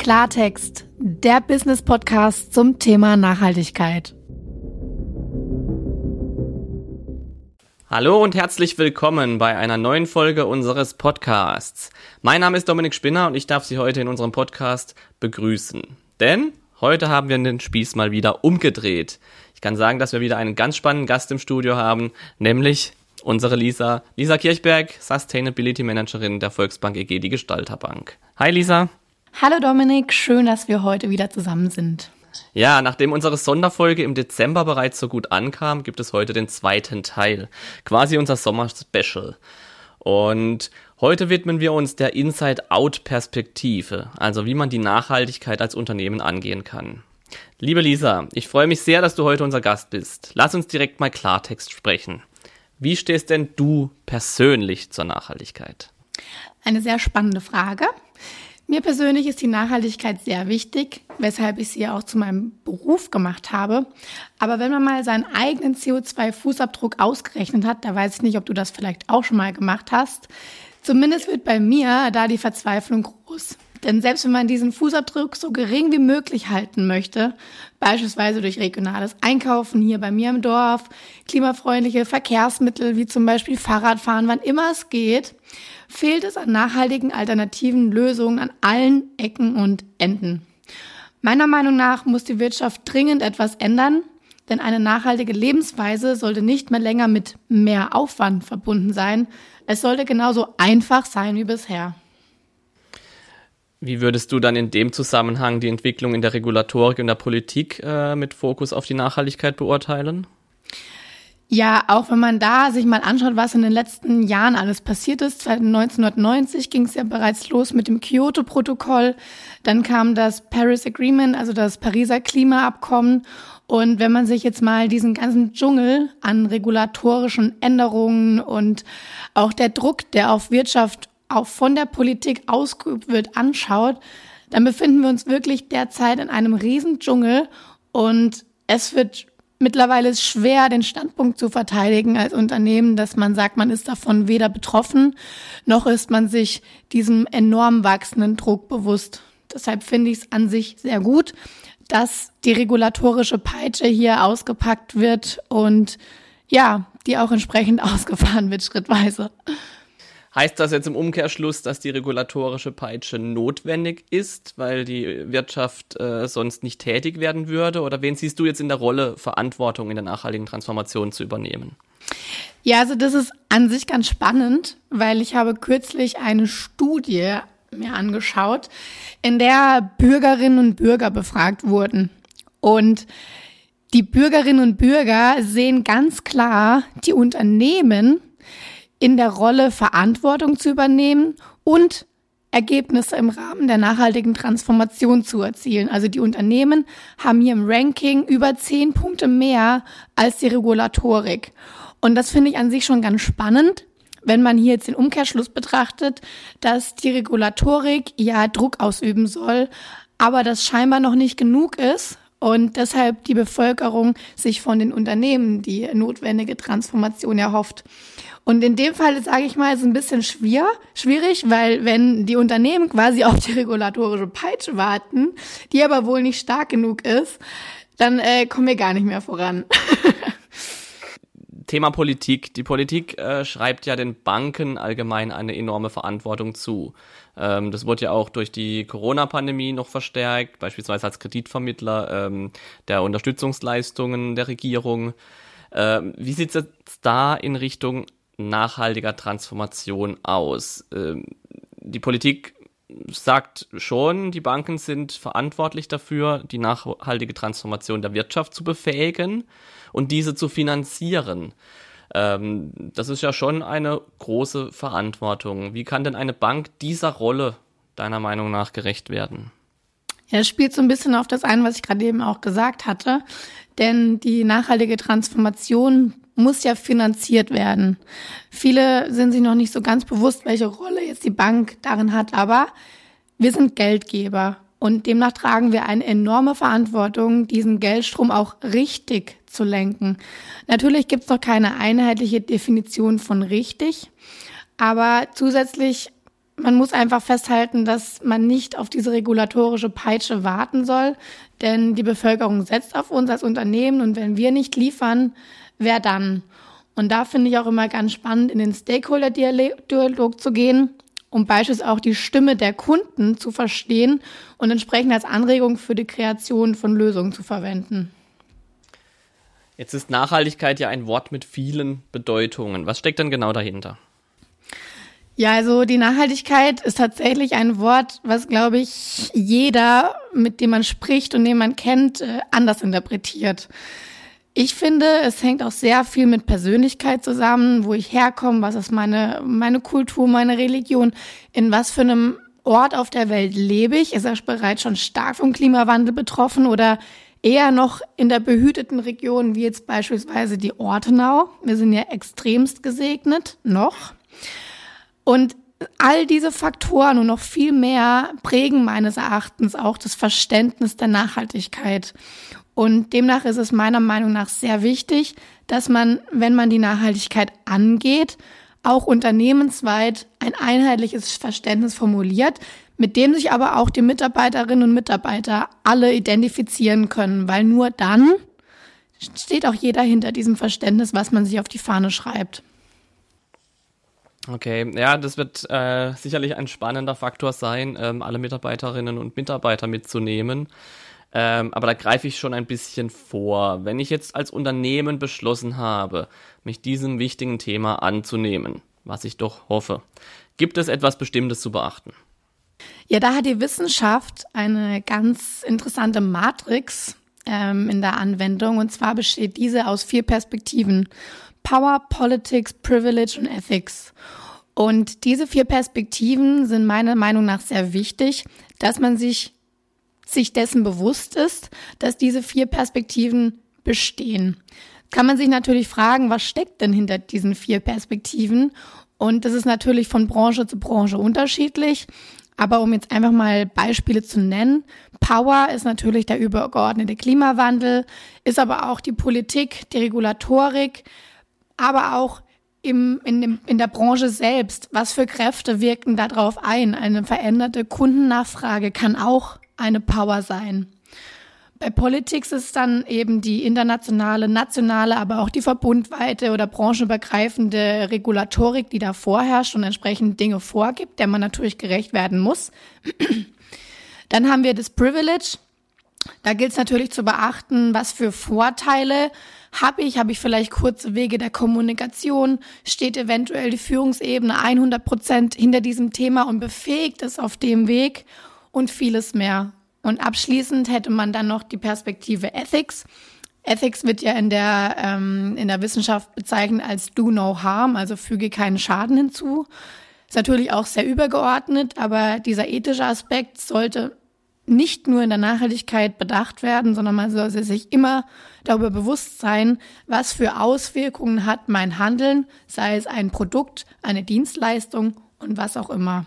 Klartext, der Business Podcast zum Thema Nachhaltigkeit. Hallo und herzlich willkommen bei einer neuen Folge unseres Podcasts. Mein Name ist Dominik Spinner und ich darf Sie heute in unserem Podcast begrüßen. Denn heute haben wir den Spieß mal wieder umgedreht. Ich kann sagen, dass wir wieder einen ganz spannenden Gast im Studio haben, nämlich unsere Lisa, Lisa Kirchberg, Sustainability Managerin der Volksbank EG, die Gestalterbank. Hi Lisa. Hallo Dominik, schön, dass wir heute wieder zusammen sind. Ja, nachdem unsere Sonderfolge im Dezember bereits so gut ankam, gibt es heute den zweiten Teil. Quasi unser Sommer-Special. Und heute widmen wir uns der Inside-Out-Perspektive, also wie man die Nachhaltigkeit als Unternehmen angehen kann. Liebe Lisa, ich freue mich sehr, dass du heute unser Gast bist. Lass uns direkt mal Klartext sprechen. Wie stehst denn du persönlich zur Nachhaltigkeit? Eine sehr spannende Frage. Mir persönlich ist die Nachhaltigkeit sehr wichtig, weshalb ich sie auch zu meinem Beruf gemacht habe. Aber wenn man mal seinen eigenen CO2-Fußabdruck ausgerechnet hat, da weiß ich nicht, ob du das vielleicht auch schon mal gemacht hast, zumindest wird bei mir da die Verzweiflung groß. Denn selbst wenn man diesen Fußabdruck so gering wie möglich halten möchte, beispielsweise durch regionales Einkaufen hier bei mir im Dorf, klimafreundliche Verkehrsmittel wie zum Beispiel Fahrradfahren, wann immer es geht, fehlt es an nachhaltigen alternativen Lösungen an allen Ecken und Enden. Meiner Meinung nach muss die Wirtschaft dringend etwas ändern, denn eine nachhaltige Lebensweise sollte nicht mehr länger mit mehr Aufwand verbunden sein. Es sollte genauso einfach sein wie bisher. Wie würdest du dann in dem Zusammenhang die Entwicklung in der Regulatorik und der Politik äh, mit Fokus auf die Nachhaltigkeit beurteilen? Ja, auch wenn man da sich mal anschaut, was in den letzten Jahren alles passiert ist. 1990 ging es ja bereits los mit dem Kyoto-Protokoll. Dann kam das Paris Agreement, also das Pariser Klimaabkommen. Und wenn man sich jetzt mal diesen ganzen Dschungel an regulatorischen Änderungen und auch der Druck, der auf Wirtschaft auch von der Politik ausgeübt wird, anschaut, dann befinden wir uns wirklich derzeit in einem riesen Dschungel und es wird Mittlerweile schwer, den Standpunkt zu verteidigen als Unternehmen, dass man sagt, man ist davon weder betroffen, noch ist man sich diesem enorm wachsenden Druck bewusst. Deshalb finde ich es an sich sehr gut, dass die regulatorische Peitsche hier ausgepackt wird und ja, die auch entsprechend ausgefahren wird schrittweise. Heißt das jetzt im Umkehrschluss, dass die regulatorische Peitsche notwendig ist, weil die Wirtschaft äh, sonst nicht tätig werden würde? Oder wen siehst du jetzt in der Rolle, Verantwortung in der nachhaltigen Transformation zu übernehmen? Ja, also das ist an sich ganz spannend, weil ich habe kürzlich eine Studie mir angeschaut, in der Bürgerinnen und Bürger befragt wurden. Und die Bürgerinnen und Bürger sehen ganz klar die Unternehmen in der Rolle, Verantwortung zu übernehmen und Ergebnisse im Rahmen der nachhaltigen Transformation zu erzielen. Also die Unternehmen haben hier im Ranking über zehn Punkte mehr als die Regulatorik. Und das finde ich an sich schon ganz spannend, wenn man hier jetzt den Umkehrschluss betrachtet, dass die Regulatorik ja Druck ausüben soll, aber das scheinbar noch nicht genug ist und deshalb die Bevölkerung sich von den Unternehmen die notwendige Transformation erhofft. Und in dem Fall, sage ich mal, ist es ein bisschen schwer, schwierig, weil wenn die Unternehmen quasi auf die regulatorische Peitsche warten, die aber wohl nicht stark genug ist, dann äh, kommen wir gar nicht mehr voran. Thema Politik. Die Politik äh, schreibt ja den Banken allgemein eine enorme Verantwortung zu. Ähm, das wurde ja auch durch die Corona-Pandemie noch verstärkt, beispielsweise als Kreditvermittler ähm, der Unterstützungsleistungen der Regierung. Ähm, wie sieht es jetzt da in Richtung nachhaltiger Transformation aus? Ähm, die Politik sagt schon, die Banken sind verantwortlich dafür, die nachhaltige Transformation der Wirtschaft zu befähigen und diese zu finanzieren. Ähm, das ist ja schon eine große Verantwortung. Wie kann denn eine Bank dieser Rolle deiner Meinung nach gerecht werden? Ja, es spielt so ein bisschen auf das ein, was ich gerade eben auch gesagt hatte. Denn die nachhaltige Transformation muss ja finanziert werden. Viele sind sich noch nicht so ganz bewusst, welche Rolle jetzt die Bank darin hat, aber wir sind Geldgeber und demnach tragen wir eine enorme Verantwortung, diesen Geldstrom auch richtig zu lenken. Natürlich gibt es noch keine einheitliche Definition von richtig, aber zusätzlich man muss einfach festhalten, dass man nicht auf diese regulatorische Peitsche warten soll, denn die Bevölkerung setzt auf uns als Unternehmen und wenn wir nicht liefern, wer dann? Und da finde ich auch immer ganz spannend, in den Stakeholder-Dialog zu gehen, um beispielsweise auch die Stimme der Kunden zu verstehen und entsprechend als Anregung für die Kreation von Lösungen zu verwenden. Jetzt ist Nachhaltigkeit ja ein Wort mit vielen Bedeutungen. Was steckt denn genau dahinter? Ja, also die Nachhaltigkeit ist tatsächlich ein Wort, was, glaube ich, jeder, mit dem man spricht und den man kennt, äh, anders interpretiert. Ich finde, es hängt auch sehr viel mit Persönlichkeit zusammen, wo ich herkomme, was ist meine, meine Kultur, meine Religion, in was für einem Ort auf der Welt lebe ich? Ist er bereits schon stark vom Klimawandel betroffen oder eher noch in der behüteten Region, wie jetzt beispielsweise die Ortenau? Wir sind ja extremst gesegnet, noch. Und all diese Faktoren und noch viel mehr prägen meines Erachtens auch das Verständnis der Nachhaltigkeit. Und demnach ist es meiner Meinung nach sehr wichtig, dass man, wenn man die Nachhaltigkeit angeht, auch unternehmensweit ein einheitliches Verständnis formuliert, mit dem sich aber auch die Mitarbeiterinnen und Mitarbeiter alle identifizieren können, weil nur dann steht auch jeder hinter diesem Verständnis, was man sich auf die Fahne schreibt. Okay, ja, das wird äh, sicherlich ein spannender Faktor sein, ähm, alle Mitarbeiterinnen und Mitarbeiter mitzunehmen. Ähm, aber da greife ich schon ein bisschen vor. Wenn ich jetzt als Unternehmen beschlossen habe, mich diesem wichtigen Thema anzunehmen, was ich doch hoffe, gibt es etwas Bestimmtes zu beachten? Ja, da hat die Wissenschaft eine ganz interessante Matrix ähm, in der Anwendung. Und zwar besteht diese aus vier Perspektiven. Power, Politics, Privilege und Ethics. Und diese vier Perspektiven sind meiner Meinung nach sehr wichtig, dass man sich, sich dessen bewusst ist, dass diese vier Perspektiven bestehen. Kann man sich natürlich fragen, was steckt denn hinter diesen vier Perspektiven? Und das ist natürlich von Branche zu Branche unterschiedlich. Aber um jetzt einfach mal Beispiele zu nennen, Power ist natürlich der übergeordnete Klimawandel, ist aber auch die Politik, die Regulatorik, aber auch im, in, dem, in der Branche selbst. Was für Kräfte wirken darauf ein? Eine veränderte Kundennachfrage kann auch eine Power sein. Bei Politics ist dann eben die internationale, nationale, aber auch die verbundweite oder branchenübergreifende Regulatorik, die da vorherrscht und entsprechend Dinge vorgibt, der man natürlich gerecht werden muss. Dann haben wir das Privilege. Da gilt es natürlich zu beachten, was für Vorteile habe ich, habe ich vielleicht kurze Wege der Kommunikation, steht eventuell die Führungsebene 100 Prozent hinter diesem Thema und befähigt es auf dem Weg und vieles mehr. Und abschließend hätte man dann noch die Perspektive Ethics. Ethics wird ja in der, ähm, in der Wissenschaft bezeichnet als do no harm, also füge keinen Schaden hinzu. Ist natürlich auch sehr übergeordnet, aber dieser ethische Aspekt sollte nicht nur in der Nachhaltigkeit bedacht werden, sondern man sollte sich immer darüber bewusst sein, was für Auswirkungen hat mein Handeln, sei es ein Produkt, eine Dienstleistung und was auch immer.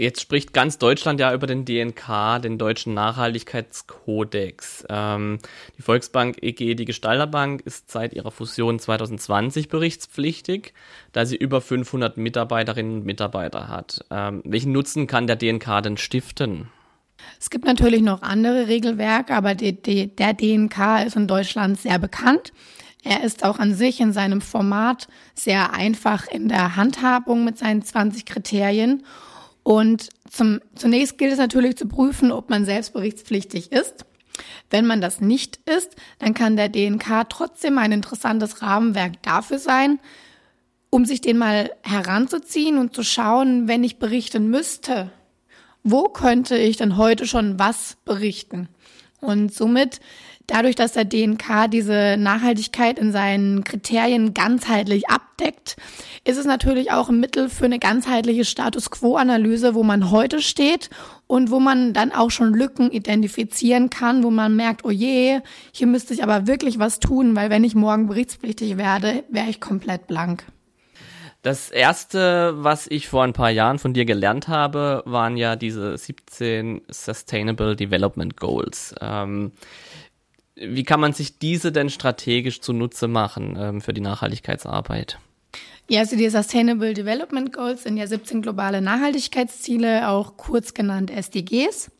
Jetzt spricht ganz Deutschland ja über den DNK, den Deutschen Nachhaltigkeitskodex. Ähm, die Volksbank EG, die Gestalterbank, ist seit ihrer Fusion 2020 berichtspflichtig, da sie über 500 Mitarbeiterinnen und Mitarbeiter hat. Ähm, welchen Nutzen kann der DNK denn stiften? Es gibt natürlich noch andere Regelwerke, aber die, die, der DNK ist in Deutschland sehr bekannt. Er ist auch an sich in seinem Format sehr einfach in der Handhabung mit seinen 20 Kriterien und zum, zunächst gilt es natürlich zu prüfen, ob man selbst berichtspflichtig ist. Wenn man das nicht ist, dann kann der DNK trotzdem ein interessantes Rahmenwerk dafür sein, um sich den mal heranzuziehen und zu schauen, wenn ich berichten müsste, wo könnte ich denn heute schon was berichten? Und somit Dadurch, dass der DNK diese Nachhaltigkeit in seinen Kriterien ganzheitlich abdeckt, ist es natürlich auch ein Mittel für eine ganzheitliche Status Quo-Analyse, wo man heute steht und wo man dann auch schon Lücken identifizieren kann, wo man merkt, oh je, hier müsste ich aber wirklich was tun, weil wenn ich morgen berichtspflichtig werde, wäre ich komplett blank. Das erste, was ich vor ein paar Jahren von dir gelernt habe, waren ja diese 17 Sustainable Development Goals. Ähm, wie kann man sich diese denn strategisch zunutze machen ähm, für die Nachhaltigkeitsarbeit? Ja, also die Sustainable Development Goals sind ja 17 globale Nachhaltigkeitsziele, auch kurz genannt SDGs.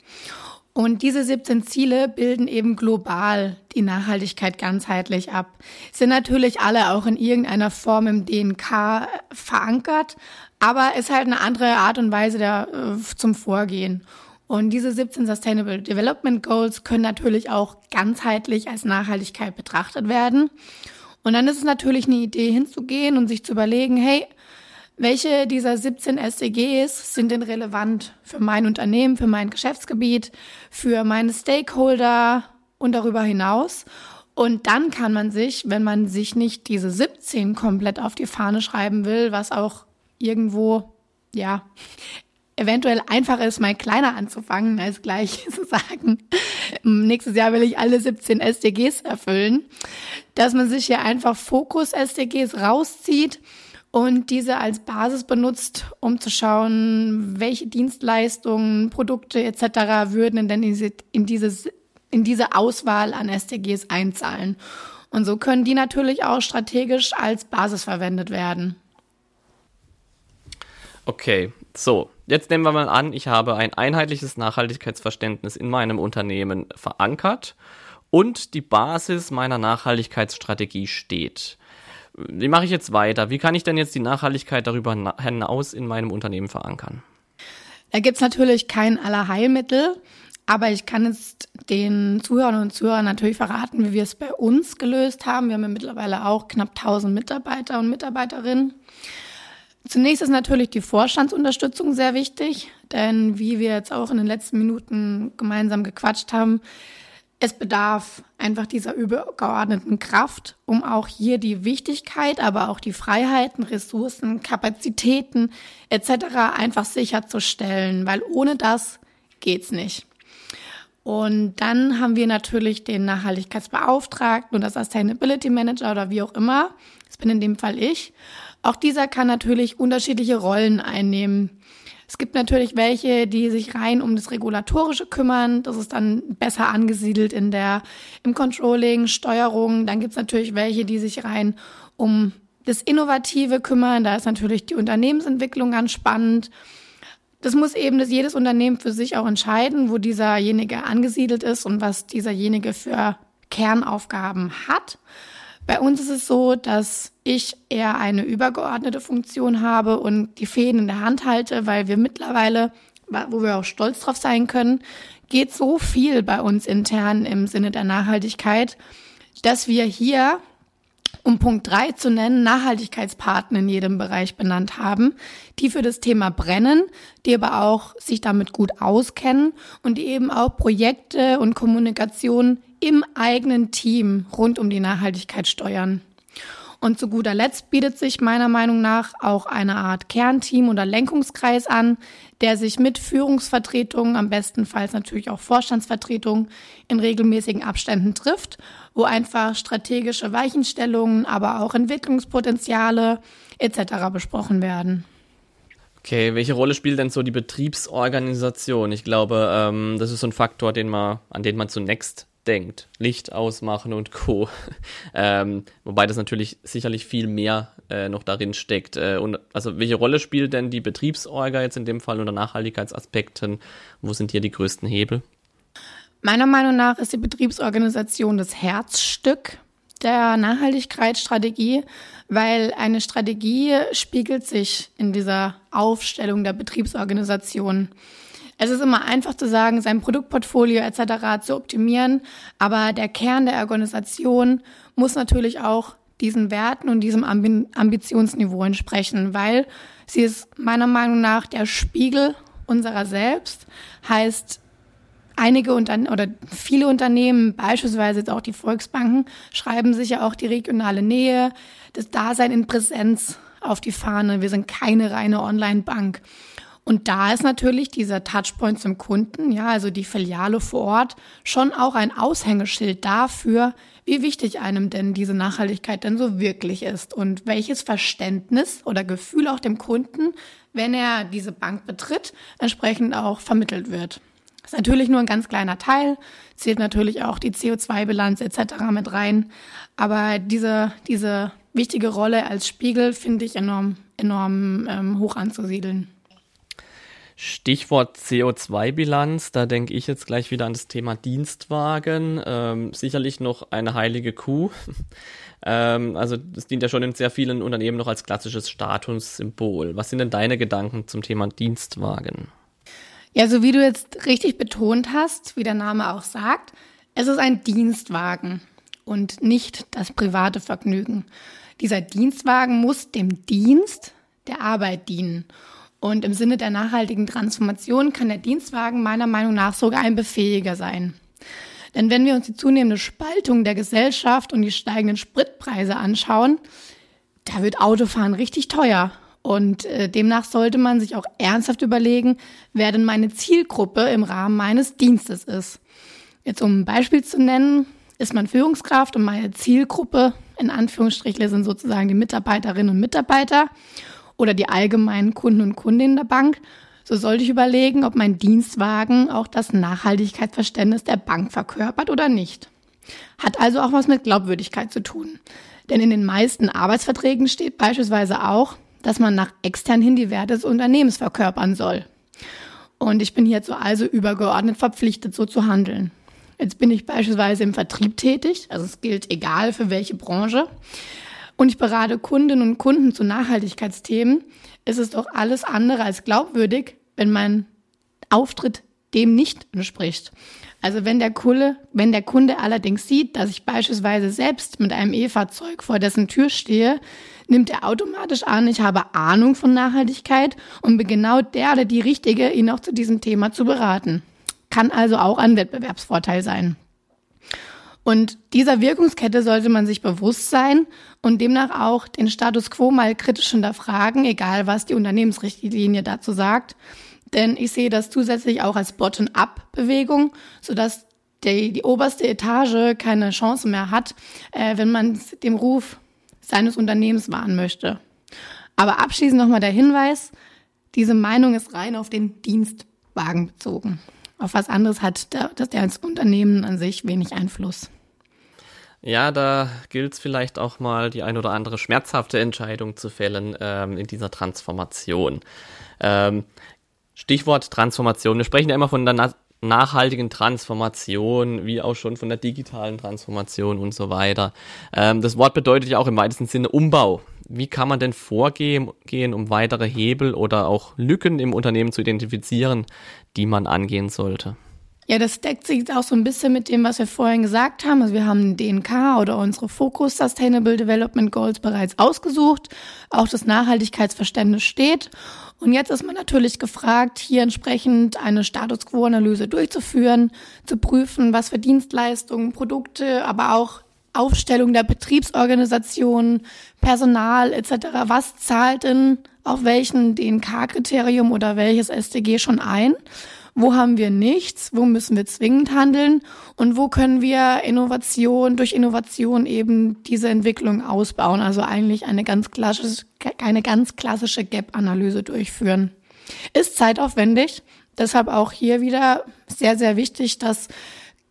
Und diese 17 Ziele bilden eben global die Nachhaltigkeit ganzheitlich ab. Sind natürlich alle auch in irgendeiner Form im DNK verankert, aber ist halt eine andere Art und Weise der, äh, zum Vorgehen. Und diese 17 Sustainable Development Goals können natürlich auch ganzheitlich als Nachhaltigkeit betrachtet werden. Und dann ist es natürlich eine Idee hinzugehen und sich zu überlegen, hey, welche dieser 17 SDGs sind denn relevant für mein Unternehmen, für mein Geschäftsgebiet, für meine Stakeholder und darüber hinaus? Und dann kann man sich, wenn man sich nicht diese 17 komplett auf die Fahne schreiben will, was auch irgendwo, ja, eventuell einfacher ist, mal kleiner anzufangen, als gleich zu sagen, nächstes Jahr will ich alle 17 SDGs erfüllen, dass man sich hier einfach Fokus-SDGs rauszieht und diese als Basis benutzt, um zu schauen, welche Dienstleistungen, Produkte etc. würden denn in diese, in, dieses, in diese Auswahl an SDGs einzahlen. Und so können die natürlich auch strategisch als Basis verwendet werden. Okay, so, jetzt nehmen wir mal an, ich habe ein einheitliches Nachhaltigkeitsverständnis in meinem Unternehmen verankert und die Basis meiner Nachhaltigkeitsstrategie steht. Wie mache ich jetzt weiter? Wie kann ich denn jetzt die Nachhaltigkeit darüber hinaus in meinem Unternehmen verankern? Da gibt es natürlich kein Allerheilmittel, aber ich kann jetzt den Zuhörern und Zuhörern natürlich verraten, wie wir es bei uns gelöst haben. Wir haben ja mittlerweile auch knapp 1000 Mitarbeiter und Mitarbeiterinnen. Zunächst ist natürlich die Vorstandsunterstützung sehr wichtig, denn wie wir jetzt auch in den letzten Minuten gemeinsam gequatscht haben, es bedarf einfach dieser übergeordneten Kraft, um auch hier die Wichtigkeit, aber auch die Freiheiten, Ressourcen, Kapazitäten etc. einfach sicherzustellen, weil ohne das geht's nicht. Und dann haben wir natürlich den Nachhaltigkeitsbeauftragten und das Sustainability Manager oder wie auch immer. Das bin in dem Fall ich. Auch dieser kann natürlich unterschiedliche Rollen einnehmen. Es gibt natürlich welche, die sich rein um das Regulatorische kümmern. Das ist dann besser angesiedelt in der, im Controlling, Steuerung. Dann gibt es natürlich welche, die sich rein um das Innovative kümmern. Da ist natürlich die Unternehmensentwicklung ganz spannend. Das muss eben das jedes Unternehmen für sich auch entscheiden, wo dieserjenige angesiedelt ist und was dieserjenige für Kernaufgaben hat. Bei uns ist es so, dass ich eher eine übergeordnete Funktion habe und die Fäden in der Hand halte, weil wir mittlerweile, wo wir auch stolz drauf sein können, geht so viel bei uns intern im Sinne der Nachhaltigkeit, dass wir hier, um Punkt drei zu nennen, Nachhaltigkeitspartner in jedem Bereich benannt haben, die für das Thema brennen, die aber auch sich damit gut auskennen und die eben auch Projekte und Kommunikation im eigenen Team rund um die Nachhaltigkeit steuern. Und zu guter Letzt bietet sich meiner Meinung nach auch eine Art Kernteam oder Lenkungskreis an, der sich mit Führungsvertretungen, am bestenfalls natürlich auch Vorstandsvertretungen, in regelmäßigen Abständen trifft, wo einfach strategische Weichenstellungen, aber auch Entwicklungspotenziale etc. besprochen werden. Okay, welche Rolle spielt denn so die Betriebsorganisation? Ich glaube, ähm, das ist so ein Faktor, den man, an den man zunächst denkt. Licht ausmachen und Co. ähm, wobei das natürlich sicherlich viel mehr äh, noch darin steckt. Äh, und also welche Rolle spielt denn die Betriebsorga jetzt in dem Fall unter Nachhaltigkeitsaspekten? Wo sind hier die größten Hebel? Meiner Meinung nach ist die Betriebsorganisation das Herzstück der Nachhaltigkeitsstrategie, weil eine Strategie spiegelt sich in dieser Aufstellung der Betriebsorganisation. Es ist immer einfach zu sagen, sein Produktportfolio etc. zu optimieren, aber der Kern der Organisation muss natürlich auch diesen Werten und diesem Ambitionsniveau entsprechen, weil sie ist meiner Meinung nach der Spiegel unserer selbst, heißt einige Unternehmen oder viele Unternehmen, beispielsweise jetzt auch die Volksbanken, schreiben sich ja auch die regionale Nähe, das Dasein in Präsenz auf die Fahne. Wir sind keine reine Online-Bank. Und da ist natürlich dieser Touchpoint zum Kunden, ja, also die Filiale vor Ort, schon auch ein Aushängeschild dafür, wie wichtig einem denn diese Nachhaltigkeit denn so wirklich ist und welches Verständnis oder Gefühl auch dem Kunden, wenn er diese Bank betritt, entsprechend auch vermittelt wird. Ist natürlich nur ein ganz kleiner Teil, zählt natürlich auch die CO2-Bilanz etc. mit rein. Aber diese, diese wichtige Rolle als Spiegel finde ich enorm, enorm ähm, hoch anzusiedeln. Stichwort CO2-Bilanz, da denke ich jetzt gleich wieder an das Thema Dienstwagen. Ähm, sicherlich noch eine heilige Kuh. ähm, also das dient ja schon in sehr vielen Unternehmen noch als klassisches Statussymbol. Was sind denn deine Gedanken zum Thema Dienstwagen? Ja, so wie du jetzt richtig betont hast, wie der Name auch sagt, es ist ein Dienstwagen und nicht das private Vergnügen. Dieser Dienstwagen muss dem Dienst der Arbeit dienen. Und im Sinne der nachhaltigen Transformation kann der Dienstwagen meiner Meinung nach sogar ein Befähiger sein. Denn wenn wir uns die zunehmende Spaltung der Gesellschaft und die steigenden Spritpreise anschauen, da wird Autofahren richtig teuer. Und äh, demnach sollte man sich auch ernsthaft überlegen, wer denn meine Zielgruppe im Rahmen meines Dienstes ist. Jetzt um ein Beispiel zu nennen, ist man Führungskraft und meine Zielgruppe in Anführungsstrichen sind sozusagen die Mitarbeiterinnen und Mitarbeiter oder die allgemeinen Kunden und Kundinnen der Bank, so sollte ich überlegen, ob mein Dienstwagen auch das Nachhaltigkeitsverständnis der Bank verkörpert oder nicht. Hat also auch was mit Glaubwürdigkeit zu tun. Denn in den meisten Arbeitsverträgen steht beispielsweise auch, dass man nach extern hin die Werte des Unternehmens verkörpern soll. Und ich bin hierzu also übergeordnet verpflichtet, so zu handeln. Jetzt bin ich beispielsweise im Vertrieb tätig, also es gilt egal für welche Branche und ich berate Kundinnen und Kunden zu Nachhaltigkeitsthemen, ist es doch alles andere als glaubwürdig, wenn mein Auftritt dem nicht entspricht. Also wenn der Kunde, wenn der Kunde allerdings sieht, dass ich beispielsweise selbst mit einem E-Fahrzeug vor dessen Tür stehe, nimmt er automatisch an, ich habe Ahnung von Nachhaltigkeit und bin genau der oder die Richtige, ihn auch zu diesem Thema zu beraten. Kann also auch ein Wettbewerbsvorteil sein. Und dieser Wirkungskette sollte man sich bewusst sein und demnach auch den Status quo mal kritisch hinterfragen, egal was die Unternehmensrichtlinie dazu sagt. Denn ich sehe das zusätzlich auch als Bottom-up-Bewegung, sodass die, die oberste Etage keine Chance mehr hat, äh, wenn man dem Ruf seines Unternehmens wahren möchte. Aber abschließend nochmal der Hinweis, diese Meinung ist rein auf den Dienstwagen bezogen. Auf was anderes hat der, als Unternehmen an sich wenig Einfluss. Ja, da gilt es vielleicht auch mal die ein oder andere schmerzhafte Entscheidung zu fällen ähm, in dieser Transformation. Ähm, Stichwort Transformation. Wir sprechen ja immer von der na nachhaltigen Transformation, wie auch schon von der digitalen Transformation und so weiter. Ähm, das Wort bedeutet ja auch im weitesten Sinne Umbau. Wie kann man denn vorgehen, um weitere Hebel oder auch Lücken im Unternehmen zu identifizieren, die man angehen sollte? Ja, das deckt sich auch so ein bisschen mit dem, was wir vorhin gesagt haben. Also wir haben DNK oder unsere Focus Sustainable Development Goals bereits ausgesucht. Auch das Nachhaltigkeitsverständnis steht. Und jetzt ist man natürlich gefragt, hier entsprechend eine Status Quo-Analyse durchzuführen, zu prüfen, was für Dienstleistungen, Produkte, aber auch Aufstellung der Betriebsorganisation, Personal etc. Was zahlt denn auf welchen DNK-Kriterium oder welches SDG schon ein? Wo haben wir nichts? Wo müssen wir zwingend handeln? Und wo können wir Innovation durch Innovation eben diese Entwicklung ausbauen? Also eigentlich eine ganz klassische, eine ganz klassische Gap-Analyse durchführen. Ist zeitaufwendig. Deshalb auch hier wieder sehr, sehr wichtig, dass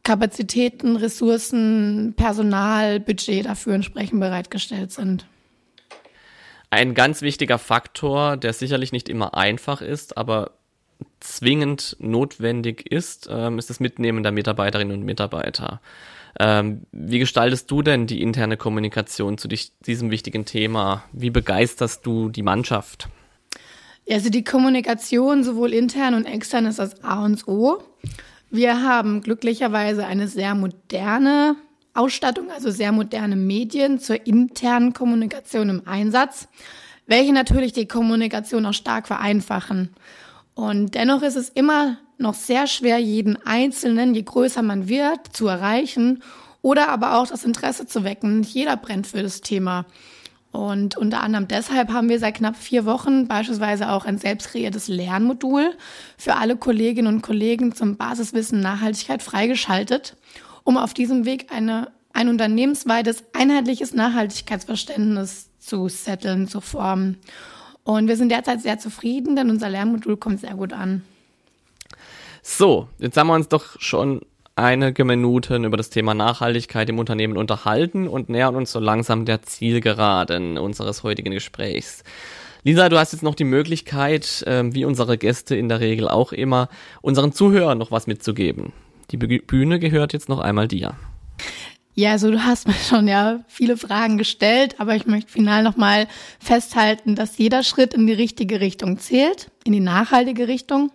Kapazitäten, Ressourcen, Personal, Budget dafür entsprechend bereitgestellt sind. Ein ganz wichtiger Faktor, der sicherlich nicht immer einfach ist, aber zwingend notwendig ist, ähm, ist das Mitnehmen der Mitarbeiterinnen und Mitarbeiter. Ähm, wie gestaltest du denn die interne Kommunikation zu diesem wichtigen Thema? Wie begeisterst du die Mannschaft? Also die Kommunikation sowohl intern und extern ist das A und O. Wir haben glücklicherweise eine sehr moderne Ausstattung, also sehr moderne Medien zur internen Kommunikation im Einsatz, welche natürlich die Kommunikation auch stark vereinfachen. Und dennoch ist es immer noch sehr schwer, jeden Einzelnen, je größer man wird, zu erreichen oder aber auch das Interesse zu wecken. Jeder brennt für das Thema. Und unter anderem deshalb haben wir seit knapp vier Wochen beispielsweise auch ein selbst kreiertes Lernmodul für alle Kolleginnen und Kollegen zum Basiswissen Nachhaltigkeit freigeschaltet, um auf diesem Weg eine, ein unternehmensweites, einheitliches Nachhaltigkeitsverständnis zu setteln, zu formen. Und wir sind derzeit sehr zufrieden, denn unser Lernmodul kommt sehr gut an. So, jetzt haben wir uns doch schon einige Minuten über das Thema Nachhaltigkeit im Unternehmen unterhalten und nähern uns so langsam der Zielgeraden unseres heutigen Gesprächs. Lisa, du hast jetzt noch die Möglichkeit, äh, wie unsere Gäste in der Regel auch immer, unseren Zuhörern noch was mitzugeben. Die Bühne gehört jetzt noch einmal dir. Ja, also du hast mir schon ja viele Fragen gestellt, aber ich möchte final nochmal festhalten, dass jeder Schritt in die richtige Richtung zählt, in die nachhaltige Richtung.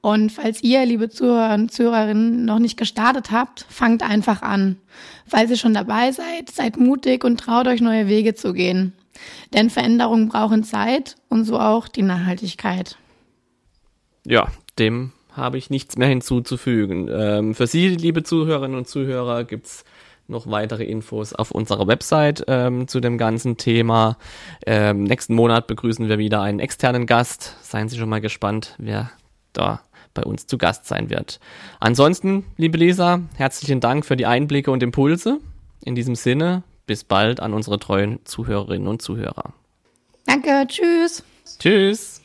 Und falls ihr, liebe Zuhörer und Zuhörerinnen, noch nicht gestartet habt, fangt einfach an. Falls ihr schon dabei seid, seid mutig und traut euch neue Wege zu gehen. Denn Veränderungen brauchen Zeit und so auch die Nachhaltigkeit. Ja, dem habe ich nichts mehr hinzuzufügen. Ähm, für Sie, liebe Zuhörerinnen und Zuhörer, gibt's noch weitere Infos auf unserer Website ähm, zu dem ganzen Thema. Ähm, nächsten Monat begrüßen wir wieder einen externen Gast. Seien Sie schon mal gespannt, wer da bei uns zu Gast sein wird. Ansonsten, liebe Lisa, herzlichen Dank für die Einblicke und Impulse. In diesem Sinne, bis bald an unsere treuen Zuhörerinnen und Zuhörer. Danke, tschüss. Tschüss.